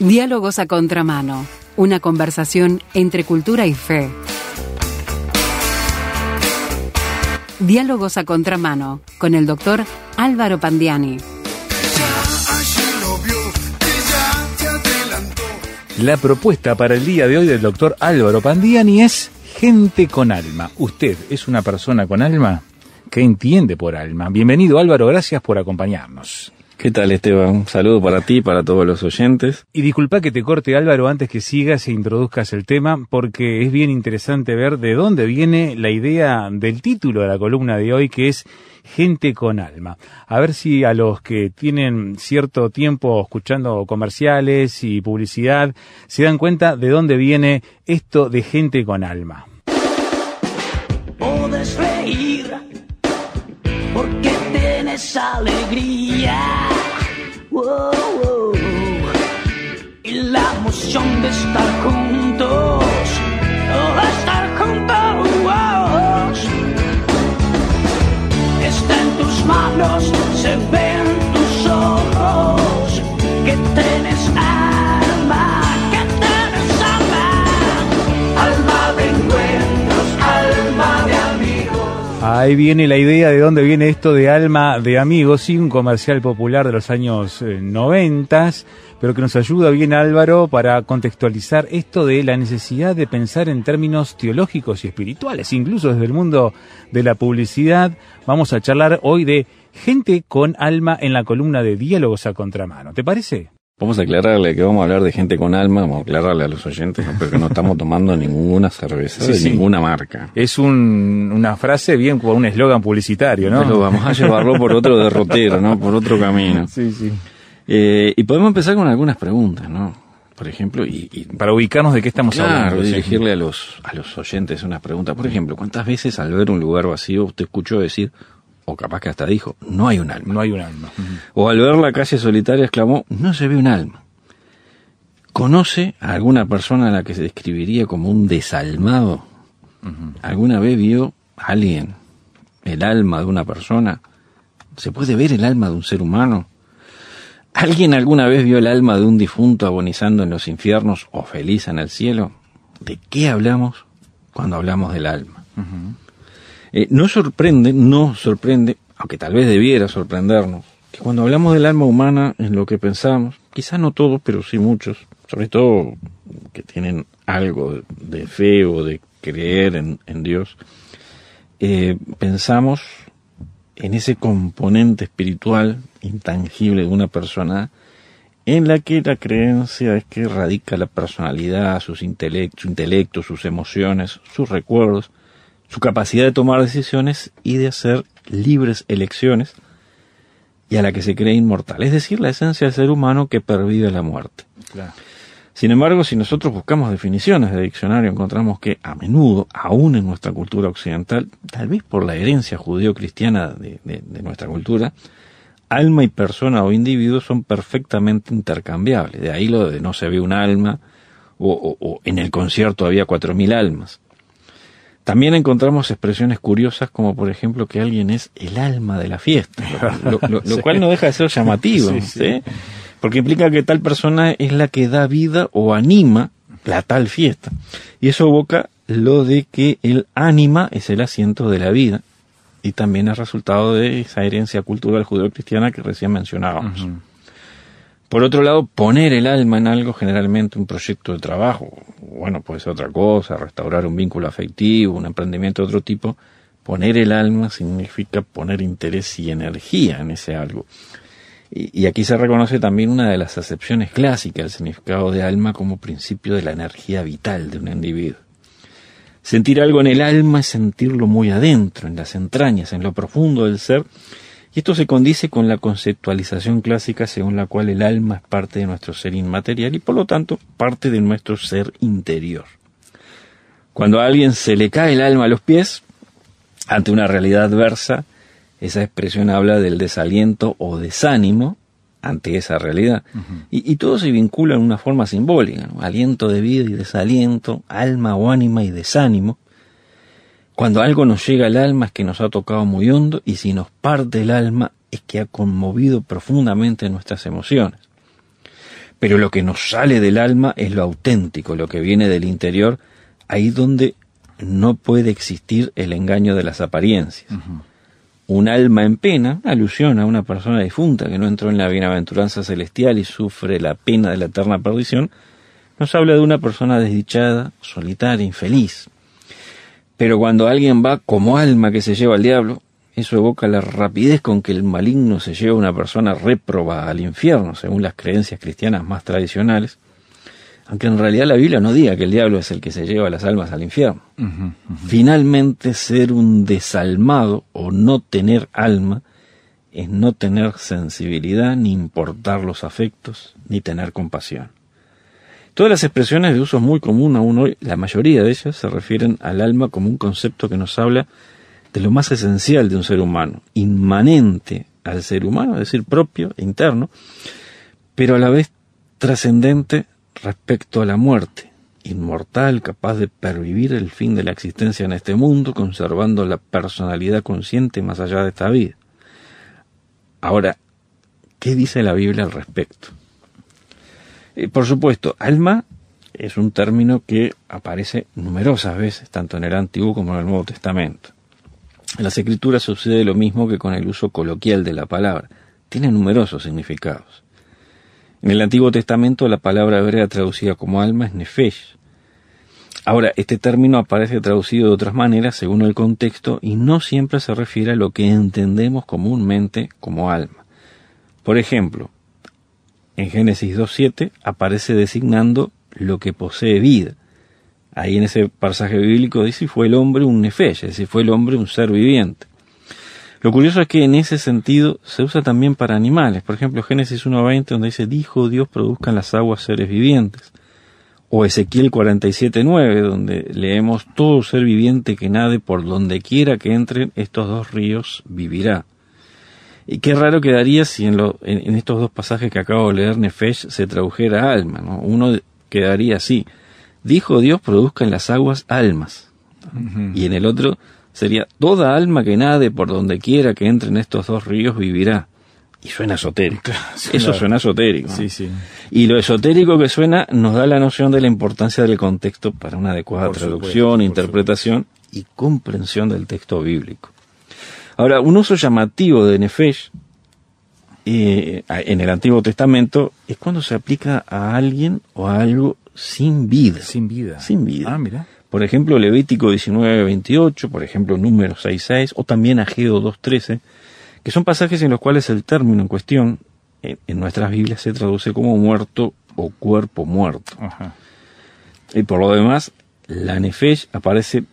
Diálogos a contramano, una conversación entre cultura y fe. Diálogos a contramano con el doctor Álvaro Pandiani. La propuesta para el día de hoy del doctor Álvaro Pandiani es gente con alma. ¿Usted es una persona con alma? ¿Qué entiende por alma? Bienvenido Álvaro, gracias por acompañarnos. ¿Qué tal Esteban? Un saludo para ti y para todos los oyentes. Y disculpa que te corte Álvaro antes que sigas e introduzcas el tema, porque es bien interesante ver de dónde viene la idea del título de la columna de hoy, que es Gente con alma. A ver si a los que tienen cierto tiempo escuchando comerciales y publicidad se dan cuenta de dónde viene esto de gente con alma. Puedes reír porque tienes alegría. Y la emoción de estar juntos, oh, estar juntos. Está en tus manos, se ve Ahí viene la idea de dónde viene esto de alma de amigos, sí, un comercial popular de los años eh, noventas, pero que nos ayuda bien Álvaro para contextualizar esto de la necesidad de pensar en términos teológicos y espirituales, incluso desde el mundo de la publicidad. Vamos a charlar hoy de gente con alma en la columna de Diálogos a Contramano. ¿Te parece? Vamos a aclararle que vamos a hablar de gente con alma, vamos a aclararle a los oyentes, ¿no? porque no estamos tomando ninguna cerveza Sí, de sí. ninguna marca. Es un- una frase bien como un eslogan publicitario, ¿no? Pero vamos a llevarlo por otro derrotero, ¿no? Por otro camino. Sí, sí. Eh, y podemos empezar con algunas preguntas, ¿no? Por ejemplo, y, y Para ubicarnos de qué estamos claro, hablando. dirigirle a los, a los oyentes unas preguntas. Por ejemplo, ¿cuántas veces al ver un lugar vacío usted escuchó decir, o capaz que hasta dijo, no hay un alma? No hay un alma. O al ver la calle solitaria exclamó, no se ve un alma. ¿Conoce a alguna persona a la que se describiría como un desalmado? ¿Alguna vez vio a alguien el alma de una persona? ¿Se puede ver el alma de un ser humano? ¿Alguien alguna vez vio el alma de un difunto agonizando en los infiernos o feliz en el cielo? ¿De qué hablamos cuando hablamos del alma? Eh, no sorprende, no sorprende, aunque tal vez debiera sorprendernos, que cuando hablamos del alma humana en lo que pensamos, quizás no todos, pero sí muchos, sobre todo que tienen algo de fe o de creer en, en Dios, eh, pensamos en ese componente espiritual intangible de una persona en la que la creencia es que radica la personalidad, sus intelect- su intelecto, sus emociones, sus recuerdos, su capacidad de tomar decisiones y de hacer libres elecciones, y a la que se cree inmortal, es decir, la esencia del ser humano que pervive la muerte. Claro. Sin embargo, si nosotros buscamos definiciones de diccionario, encontramos que a menudo, aún en nuestra cultura occidental, tal vez por la herencia judío-cristiana de, de- de nuestra cultura, alma y persona o individuo son perfectamente intercambiables. De ahí lo de no se ve un alma, o, o- o en el concierto había cuatro mil almas. También encontramos expresiones curiosas como por ejemplo que alguien es el alma de la fiesta, lo, lo- lo- lo Sí. cual no deja de ser llamativo, Sí, sí. ¿sí? porque implica que tal persona es la que da vida o anima la tal fiesta. Y eso evoca lo de que el ánima es el asiento de la vida y también es resultado de esa herencia cultural judeocristiana que recién mencionábamos. Por otro lado, poner el alma en algo, generalmente un proyecto de trabajo, bueno, puede ser otra cosa, restaurar un vínculo afectivo, un emprendimiento de otro tipo, poner el alma significa poner interés y energía en ese algo. Y, y aquí se reconoce también una de las acepciones clásicas del significado de alma como principio de la energía vital de un individuo. Sentir algo en el alma es sentirlo muy adentro, en las entrañas, en lo profundo del ser, y esto se condice con la conceptualización clásica según la cual el alma es parte de nuestro ser inmaterial y por lo tanto parte de nuestro ser interior. Cuando a alguien se le cae el alma a los pies, ante una realidad adversa, esa expresión habla del desaliento o desánimo ante esa realidad. y, y todo se vincula en una forma simbólica, ¿no? aliento de vida y desaliento, alma o ánima y desánimo. Cuando algo nos llega al alma es que nos ha tocado muy hondo y si nos parte el alma es que ha conmovido profundamente nuestras emociones. Pero lo que nos sale del alma es lo auténtico, lo que viene del interior, ahí donde no puede existir el engaño de las apariencias. Un alma en pena, alusión a una persona difunta que no entró en la bienaventuranza celestial y sufre la pena de la eterna perdición, nos habla de una persona desdichada, solitaria, infeliz. Pero cuando alguien va como alma que se lleva al diablo, eso evoca la rapidez con que el maligno se lleva a una persona réproba al infierno, según las creencias cristianas más tradicionales, aunque en realidad la Biblia no diga que el diablo es el que se lleva las almas al infierno. Finalmente, ser un desalmado o no tener alma es no tener sensibilidad, ni importar los afectos, ni tener compasión. Todas las expresiones de uso muy común aún hoy, la mayoría de ellas se refieren al alma como un concepto que nos habla de lo más esencial de un ser humano, inmanente al ser humano, es decir, propio e interno, pero a la vez trascendente respecto a la muerte, inmortal, capaz de pervivir el fin de la existencia en este mundo, conservando la personalidad consciente más allá de esta vida. Ahora, ¿qué dice la Biblia al respecto? Eh, por supuesto, alma es un término que aparece numerosas veces, tanto en el Antiguo como en el Nuevo Testamento. En las Escrituras sucede lo mismo que con el uso coloquial de la palabra. Tiene numerosos significados. En el Antiguo Testamento la palabra hebrea traducida como alma es nefesh. Ahora, este término aparece traducido de otras maneras según el contexto y no siempre se refiere a lo que entendemos comúnmente como alma. Por ejemplo, en Génesis 2.7 aparece designando lo que posee vida. Ahí en ese pasaje bíblico dice fue el hombre un nefesh, es decir, fue el hombre un ser viviente. Lo curioso es que en ese sentido se usa también para animales. Por ejemplo, Génesis 1.20, donde dice, dijo Dios produzcan las aguas seres vivientes. O Ezequiel 47.9, donde leemos, todo ser viviente que nade por donde quiera que entren estos dos ríos vivirá. Y qué raro quedaría si en, lo, en, estos dos pasajes que acabo de leer, Nefesh se tradujera alma. ¿no? Uno quedaría así, dijo Dios produzcan las aguas almas. Y en el otro, sería toda alma que nade por donde quiera que entre en estos dos ríos vivirá. Y suena esotérico. Eso suena esotérico. Sí, sí. Y lo esotérico que suena nos da la noción de la importancia del contexto para una adecuada traducción, interpretación y comprensión del texto bíblico. Ahora, un uso llamativo de Nefesh eh, en el Antiguo Testamento es cuando se aplica a alguien o a algo sin vida. Sin vida. Sin vida. Ah, mira. Por ejemplo, Levítico 19:28, por ejemplo, Número 6:6 o también Ageo 2:13, que son pasajes en los cuales el término en cuestión en, nuestras Biblias se traduce como muerto o cuerpo muerto. Y por lo demás, la Nefesh aparece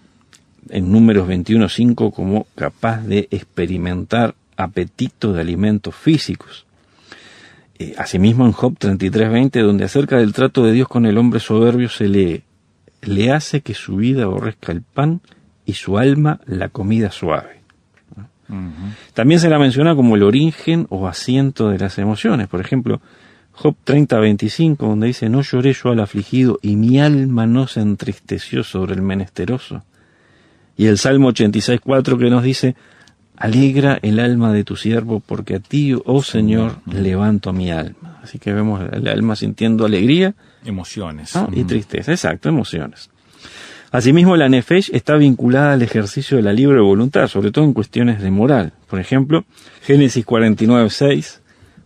en Números 21:5 como capaz de experimentar apetito de alimentos físicos. Eh, asimismo en Job 33:20, donde acerca del trato de Dios con el hombre soberbio se lee, le hace que su vida aborrezca el pan y su alma la comida suave. También se la menciona como el origen o asiento de las emociones. Por ejemplo, Job 30:25, donde dice, no lloré yo al afligido y mi alma no se entristeció sobre el menesteroso. Y el Salmo 86:4 que nos dice, alegra el alma de tu siervo porque a ti, oh Señor, levanto mi alma. Así que vemos el alma sintiendo alegría Emociones. Y tristeza, exacto, emociones. Asimismo, la nefesh está vinculada al ejercicio de la libre voluntad, sobre todo en cuestiones de moral. Por ejemplo, Génesis 49, 6,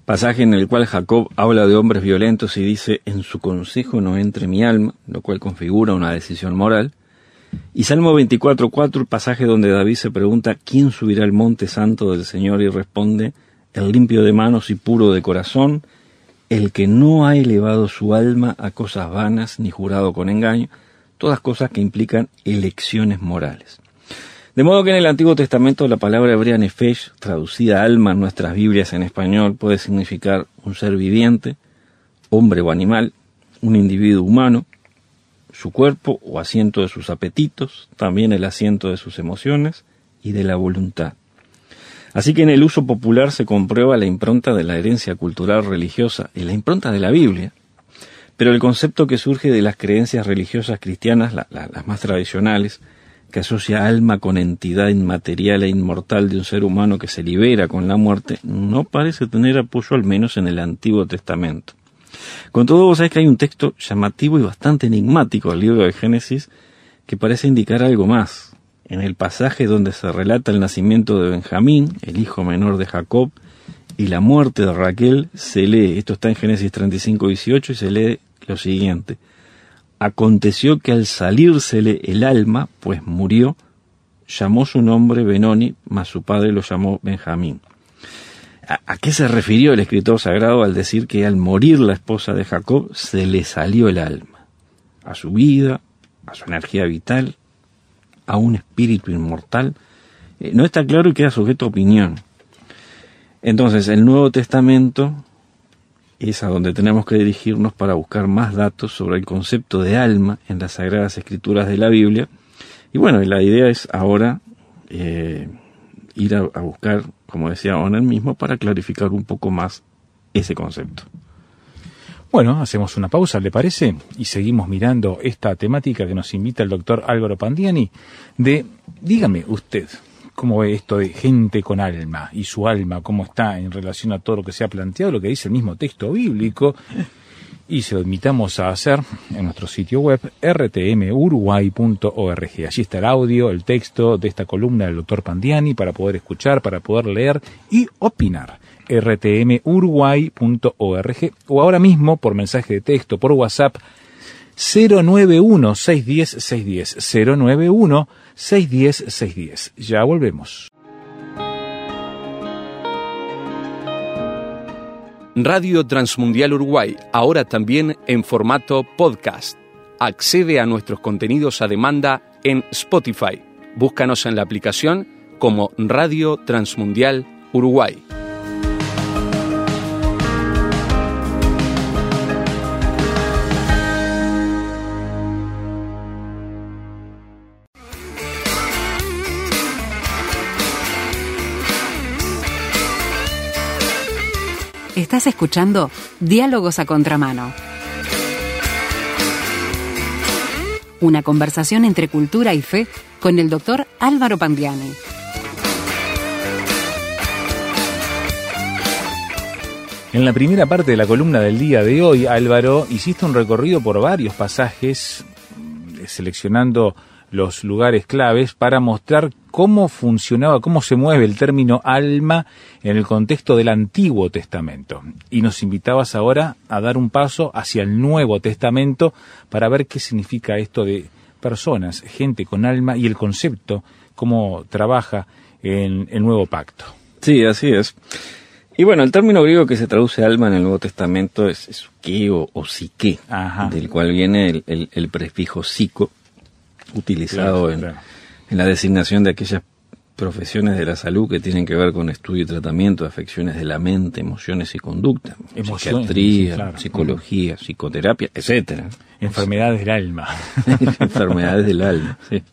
pasaje en el cual Jacob habla de hombres violentos y dice, en su consejo no entre mi alma, lo cual configura una decisión moral. Y Salmo 24, 4, pasaje donde David se pregunta, ¿quién subirá al monte santo del Señor? Y responde, el limpio de manos y puro de corazón, el que no ha elevado su alma a cosas vanas ni jurado con engaño, todas cosas que implican elecciones morales. De modo que en el Antiguo Testamento la palabra hebrea nefesh, traducida alma en nuestras Biblias en español, puede significar un ser viviente, hombre o animal, un individuo humano, su cuerpo o asiento de sus apetitos, también el asiento de sus emociones y de la voluntad. Así que en el uso popular se comprueba la impronta de la herencia cultural religiosa y la impronta de la Biblia, pero el concepto que surge de las creencias religiosas cristianas, las más tradicionales, que asocia alma con entidad inmaterial e inmortal de un ser humano que se libera con la muerte, no parece tener apoyo al menos en el Antiguo Testamento. Con todo, vos sabés que hay un texto llamativo y bastante enigmático del libro de Génesis que parece indicar algo más. En el pasaje donde se relata el nacimiento de Benjamín, el hijo menor de Jacob, y la muerte de Raquel, se lee, esto está en Génesis 35, 18, y se lee lo siguiente. Aconteció que al salírsele el alma, pues murió, llamó su nombre Benoni, mas su padre lo llamó Benjamín. ¿A, qué se refirió el escritor sagrado al decir que al morir la esposa de Jacob se le salió el alma? A su vida, a su energía vital, a un espíritu inmortal. Eh, no está claro y queda sujeto a opinión. Entonces, el Nuevo Testamento es a donde tenemos que dirigirnos para buscar más datos sobre el concepto de alma en las Sagradas Escrituras de la Biblia. Y bueno, la idea es ahora eh, ir a, buscar, como decía Oner mismo, para clarificar un poco más ese concepto. Bueno, hacemos una pausa, ¿le parece? Y seguimos mirando esta temática que nos invita el doctor Álvaro Pandiani de, dígame usted, ¿cómo ve esto de gente con alma y su alma, cómo está en relación a todo lo que se ha planteado, lo que dice el mismo texto bíblico? Y se lo invitamos a hacer en nuestro sitio web rtmuruguay.org. Allí está el audio, el texto de esta columna del doctor Pandiani para poder escuchar, para poder leer y opinar rtmuruguay.org o ahora mismo por mensaje de texto, por WhatsApp 091 610 610 091 610 610. Ya volvemos. Radio Transmundial Uruguay, ahora también en formato podcast. Accede a nuestros contenidos a demanda en Spotify. Búscanos en la aplicación como Radio Transmundial Uruguay. Estás escuchando Diálogos a Contramano. Una conversación entre cultura y fe con el doctor Álvaro Pandiani. En la primera parte de la columna del día de hoy, Álvaro, hiciste un recorrido por varios pasajes, mm, seleccionando los lugares claves para mostrar cómo funcionaba, cómo se mueve el término alma en el contexto del Antiguo Testamento. Y nos invitabas ahora a dar un paso hacia el Nuevo Testamento para ver qué significa esto de personas, gente con alma y el concepto, cómo trabaja en el Nuevo Pacto. Sí, así es. Y bueno, el término griego que se traduce alma en el Nuevo Testamento es, es o, o psique, del cual viene el prefijo psico, utilizado en, la designación de aquellas profesiones de la salud que tienen que ver con estudio y tratamiento de afecciones de la mente, emociones y conducta, psiquiatría, psicología, psicoterapia, etcétera. Enfermedades del alma. Enfermedades del alma, sí.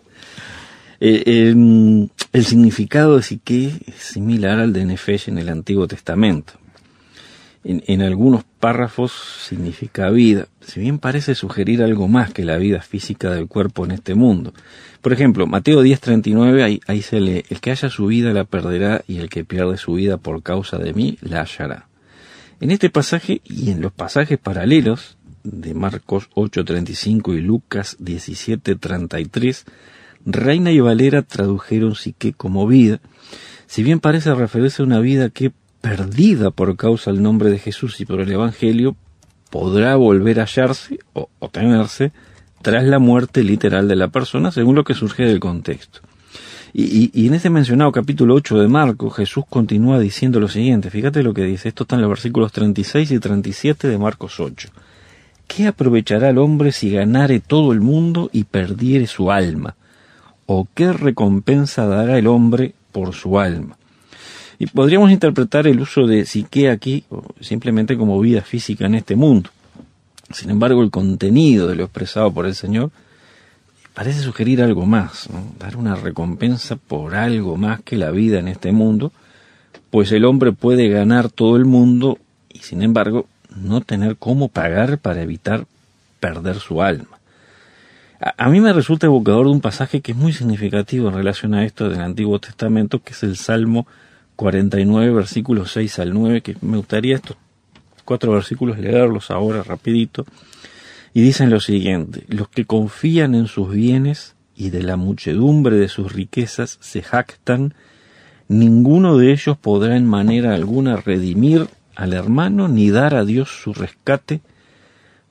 Eh, em, el significado de psique es similar al de Nefesh en el Antiguo Testamento en, algunos párrafos significa vida, si bien parece sugerir algo más que la vida física del cuerpo en este mundo. Por ejemplo, Mateo 10:39, ahí, ahí se lee, el que haya su vida la perderá y el que pierde su vida por causa de mí la hallará. En este pasaje y en los pasajes paralelos de Marcos 8:35 y Lucas 17:33, Reina y Valera tradujeron psique como vida, si bien parece referirse a una vida que perdida por causa del nombre de Jesús y por el Evangelio, podrá volver a hallarse o, tenerse tras la muerte literal de la persona, según lo que surge del contexto. Y, en este mencionado capítulo 8 de Marcos, Jesús continúa diciendo lo siguiente, fíjate lo que dice, esto está en los versículos 36 y 37 de Marcos 8. ¿Qué aprovechará el hombre si ganare todo el mundo y perdiere su alma? ¿O qué recompensa dará el hombre por su alma? Y podríamos interpretar el uso de psique aquí simplemente como vida física en este mundo. Sin embargo, el contenido de lo expresado por el Señor parece sugerir algo más, dar una recompensa por algo más que la vida en este mundo, pues el hombre puede ganar todo el mundo y sin embargo no tener cómo pagar para evitar perder su alma. A, mí me resulta evocador de un pasaje que es muy significativo en relación a esto del Antiguo Testamento, que es el Salmo 49, versículos 6 al 9, que me gustaría esto cuatro versículos, leerlos ahora rapidito. Y dicen lo siguiente, los que confían en sus bienes y de la muchedumbre de sus riquezas se jactan, ninguno de ellos podrá en manera alguna redimir al hermano ni dar a Dios su rescate,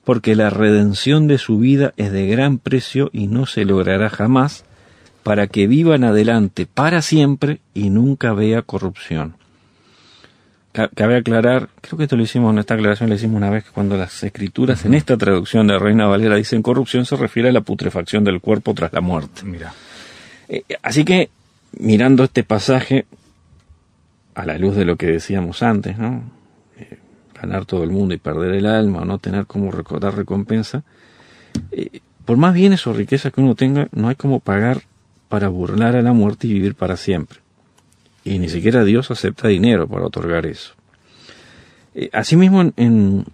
porque la redención de su vida es de gran precio y no se logrará jamás, para que vivan adelante para siempre y nunca vea corrupción. Cabe aclarar, creo que esto lo hicimos en esta aclaración, lo hicimos una vez que cuando las escrituras en esta traducción de Reina Valera dicen corrupción, se refiere a la putrefacción del cuerpo tras la muerte. Mira. Eh, así que, mirando este pasaje, a la luz de lo que decíamos antes, ¿no? Eh, ganar todo el mundo y perder el alma, o no tener como dar recompensa, eh, por más bienes o riquezas que uno tenga, no hay como pagar para burlar a la muerte y vivir para siempre. Y ni siquiera Dios acepta dinero para otorgar eso. Eh, asimismo, en,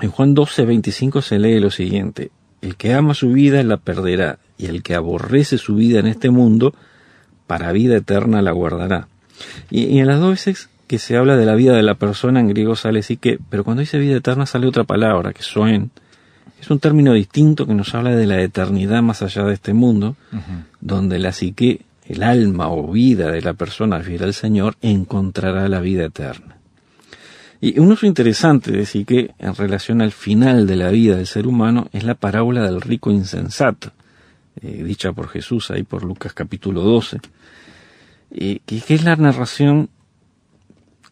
en Juan 12, 25 se lee lo siguiente, el que ama su vida la perderá, y el que aborrece su vida en este mundo, para vida eterna la guardará. Y, en las dos veces que se habla de la vida de la persona en griego sale así que, pero cuando dice vida eterna sale otra palabra, que soen. Es un término distinto que nos habla de la eternidad más allá de este mundo, donde la psique, el alma o vida de la persona fiel al Señor, encontrará la vida eterna. Y un uso interesante de psique en relación al final de la vida del ser humano es la parábola del rico insensato, eh, dicha por Jesús ahí por Lucas capítulo 12 que, es la narración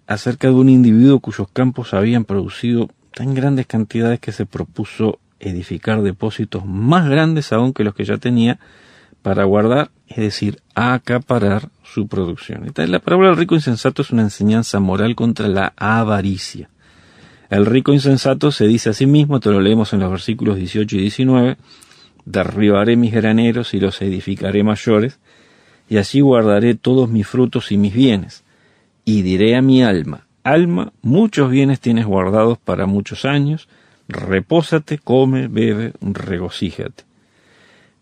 acerca de un individuo cuyos campos habían producido tan grandes cantidades que se propuso edificar depósitos más grandes aún que los que ya tenía para guardar, es decir, acaparar su producción. La parábola del rico insensato es una enseñanza moral contra la avaricia. El rico insensato se dice a sí mismo, te lo leemos en los versículos 18 y 19, derribaré mis graneros y los edificaré mayores, y así guardaré todos mis frutos y mis bienes. Y diré a mi alma, alma, muchos bienes tienes guardados para muchos años, repósate, come, bebe, regocíjate.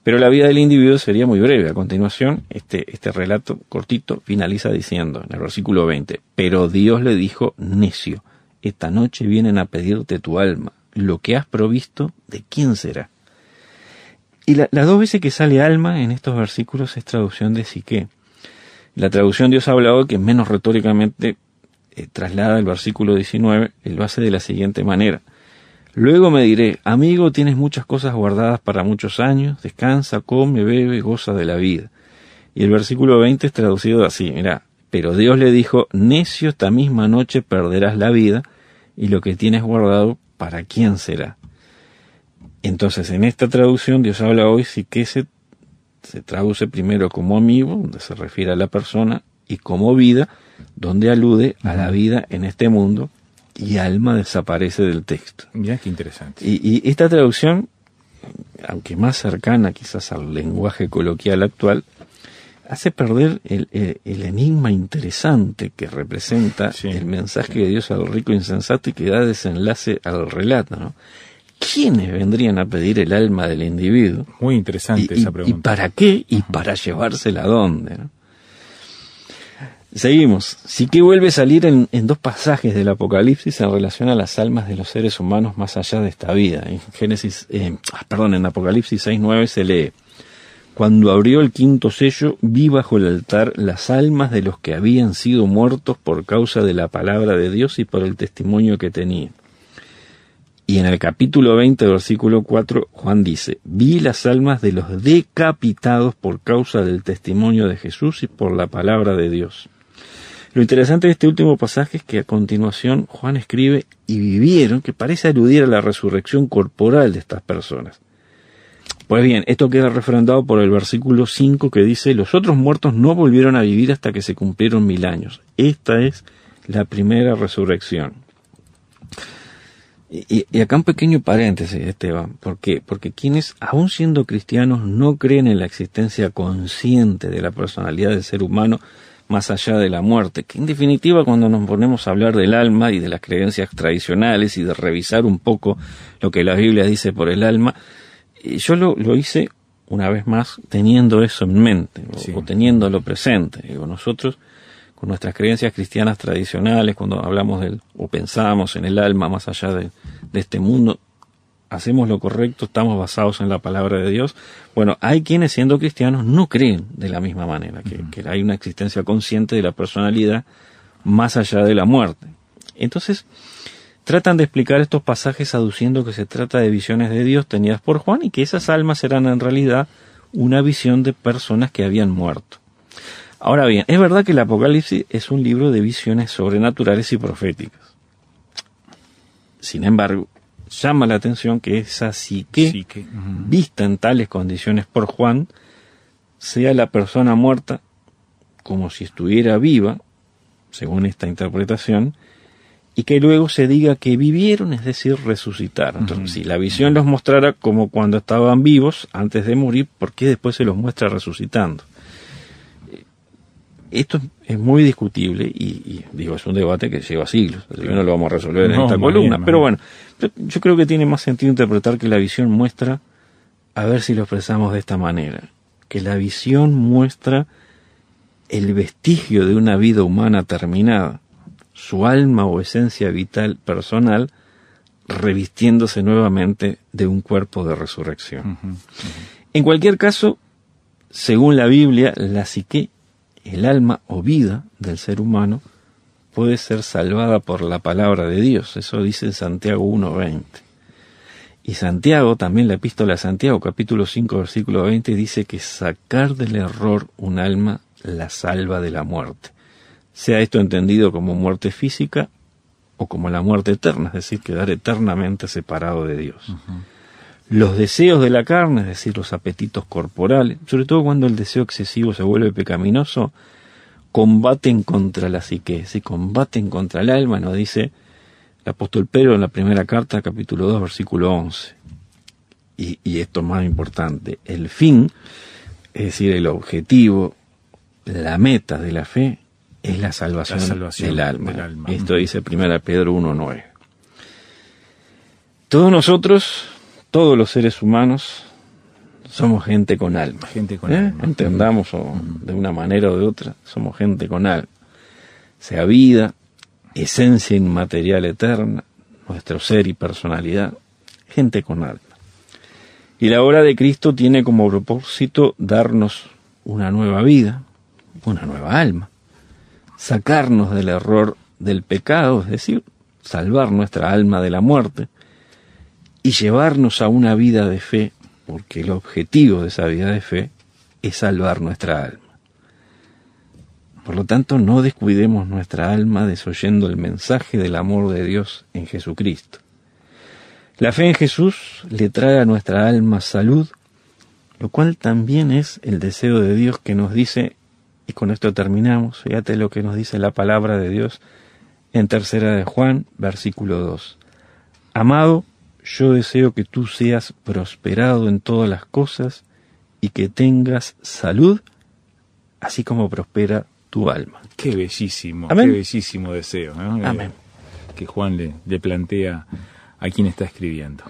Pero la vida del individuo sería muy breve. A continuación, este, este relato cortito finaliza diciendo, en el versículo 20, pero Dios le dijo, necio, esta noche vienen a pedirte tu alma, lo que has provisto, ¿de quién será? Y las dos veces que sale alma en estos versículos es traducción de psique. La traducción Dios ha hablado que menos retóricamente eh, traslada el versículo 19, él lo hace de la siguiente manera. Luego me diré, amigo, tienes muchas cosas guardadas para muchos años, descansa, come, bebe, goza de la vida. Y el versículo 20 es traducido así, mira, pero Dios le dijo, necio, esta misma noche perderás la vida, y lo que tienes guardado, ¿para quién será? Entonces, en esta traducción, Dios habla hoy sí que se, se traduce primero como amigo, donde se refiere a la persona, y como vida, donde alude a la vida en este mundo, y alma desaparece del texto. Mira qué interesante. Y, esta traducción, aunque más cercana quizás al lenguaje coloquial actual, hace perder el, enigma interesante que representa el mensaje de Dios al rico insensato y que da desenlace al relato. ¿no? ¿quiénes vendrían a pedir el alma del individuo? Muy interesante esa pregunta. ¿Y para qué? ¿Y para llevársela a dónde? Seguimos. Sí que vuelve a salir en, dos pasajes del Apocalipsis en relación a las almas de los seres humanos más allá de esta vida. En Génesis, eh, ah, perdón, en Apocalipsis 6.9 se lee, Cuando abrió el quinto sello, vi bajo el altar las almas de los que habían sido muertos por causa de la palabra de Dios y por el testimonio que tenían y en el capítulo 20, versículo 4, Juan dice, vi las almas de los decapitados por causa del testimonio de Jesús y por la palabra de Dios. Lo interesante de este último pasaje es que a continuación Juan escribe, y vivieron, que parece aludir a la resurrección corporal de estas personas. Pues bien, esto queda refrendado por el versículo 5 que dice, los otros muertos no volvieron a vivir hasta que se cumplieron mil años. Esta es la primera resurrección. Y, acá un pequeño paréntesis, Esteban, ¿por qué? Porque quienes, aún siendo cristianos, no creen en la existencia consciente de la personalidad del ser humano más allá de la muerte, que en definitiva cuando nos ponemos a hablar del alma y de las creencias tradicionales y de revisar un poco lo que la Biblia dice por el alma, eh, yo lo, lo hice una vez más teniendo eso en mente o, teniéndolo presente. Digo, nosotros con nuestras creencias cristianas tradicionales, cuando hablamos del, o pensamos en el alma más allá de, de este mundo, hacemos lo correcto, estamos basados en la palabra de Dios. Bueno, hay quienes siendo cristianos no creen de la misma manera, que, que hay una existencia consciente de la personalidad más allá de la muerte. Entonces, tratan de explicar estos pasajes aduciendo que se trata de visiones de Dios tenidas por Juan y que esas almas eran en realidad una visión de personas que habían muerto. Ahora bien, es verdad que el Apocalipsis es un libro de visiones sobrenaturales y proféticas. Sin embargo, llama la atención que esa psique, Psique, ujú. vista en tales condiciones por Juan, sea la persona muerta como si estuviera viva, según esta interpretación, y que luego se diga que vivieron, es decir, resucitaron. Entonces, si la visión los mostrara como cuando estaban vivos antes de morir, ¿por qué después se los muestra resucitando? Esto es muy discutible y, y, digo, es un debate que lleva siglos, así que no lo vamos a resolver en esta columna. bien, Pero bueno, yo- creo que tiene más sentido interpretar que la visión muestra, a ver si lo expresamos de esta manera, que la visión muestra el vestigio de una vida humana terminada, su alma o esencia vital personal revistiéndose nuevamente de un cuerpo de resurrección. En cualquier caso, según la Biblia, la psique, el alma o vida del ser humano, puede ser salvada por la palabra de Dios. Eso dice Santiago 1.20. Y Santiago, también la epístola de Santiago, capítulo 5, versículo 20, dice que sacar del error un alma la salva de la muerte. Sea esto entendido como muerte física o como la muerte eterna, es decir, quedar eternamente separado de Dios. Los deseos de la carne, es decir, los apetitos corporales, sobre todo cuando el deseo excesivo se vuelve pecaminoso, combaten contra la psique, se combaten contra el alma, nos dice el apóstol Pedro en la primera carta, capítulo 2, versículo 11. Y, y esto es más importante, el fin, es decir, el objetivo, la meta de la fe, es la salvación, La salvación del, alma. del alma. Esto dice primera Pedro 1.9. Todos nosotros, todos los seres humanos, somos gente con alma. Gente con ¿Eh? alma. Entendamos o de una manera o de otra, somos gente con alma. Sea vida, esencia inmaterial eterna, nuestro ser y personalidad, gente con alma. Y la obra de Cristo tiene como propósito darnos una nueva vida, una nueva alma, sacarnos del error del pecado, es decir, salvar nuestra alma de la muerte y llevarnos a una vida de fe, porque el objetivo de esa vida de fe es salvar nuestra alma. Por lo tanto, no descuidemos nuestra alma desoyendo el mensaje del amor de Dios en Jesucristo. La fe en Jesús le trae a nuestra alma salud, lo cual también es el deseo de Dios que nos dice, y con esto terminamos, fíjate lo que nos dice la palabra de Dios en tercera de Juan, versículo 2. Amado, yo deseo que tú seas prosperado en todas las cosas y que tengas salud, así como prospera tu alma. Qué bellísimo, Amén. qué bellísimo deseo ¿no? Eh, Amén. que Juan le, le plantea a quien está escribiendo.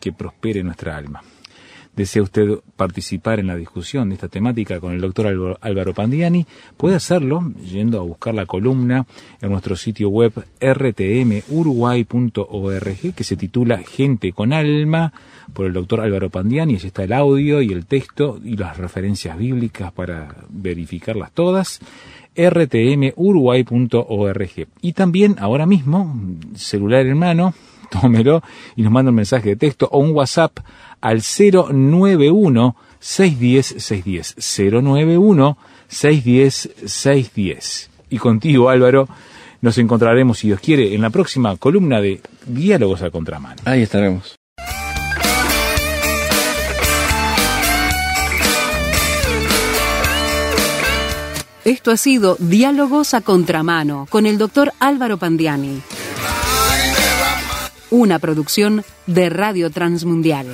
Que prospere nuestra alma. ¿Desea usted participar en la discusión de esta temática con el doctor Álvaro- Pandiani? Puede hacerlo yendo a buscar la columna en nuestro sitio web rtmuruguay.org que se titula Gente con Alma por el doctor Álvaro Pandiani. Allí está el audio y el texto y las referencias bíblicas para verificarlas todas rtmuruguay.org. Y también ahora mismo, celular en mano, tómelo y nos manda un mensaje de texto o un WhatsApp al 091 610 610 091 610 610. Y contigo, Álvaro, nos encontraremos, si Dios quiere, en la próxima columna de Diálogos a Contramano. Ahí estaremos. Esto ha sido Diálogos a Contramano con el doctor Álvaro Pandiani. Una producción de Radio Transmundial.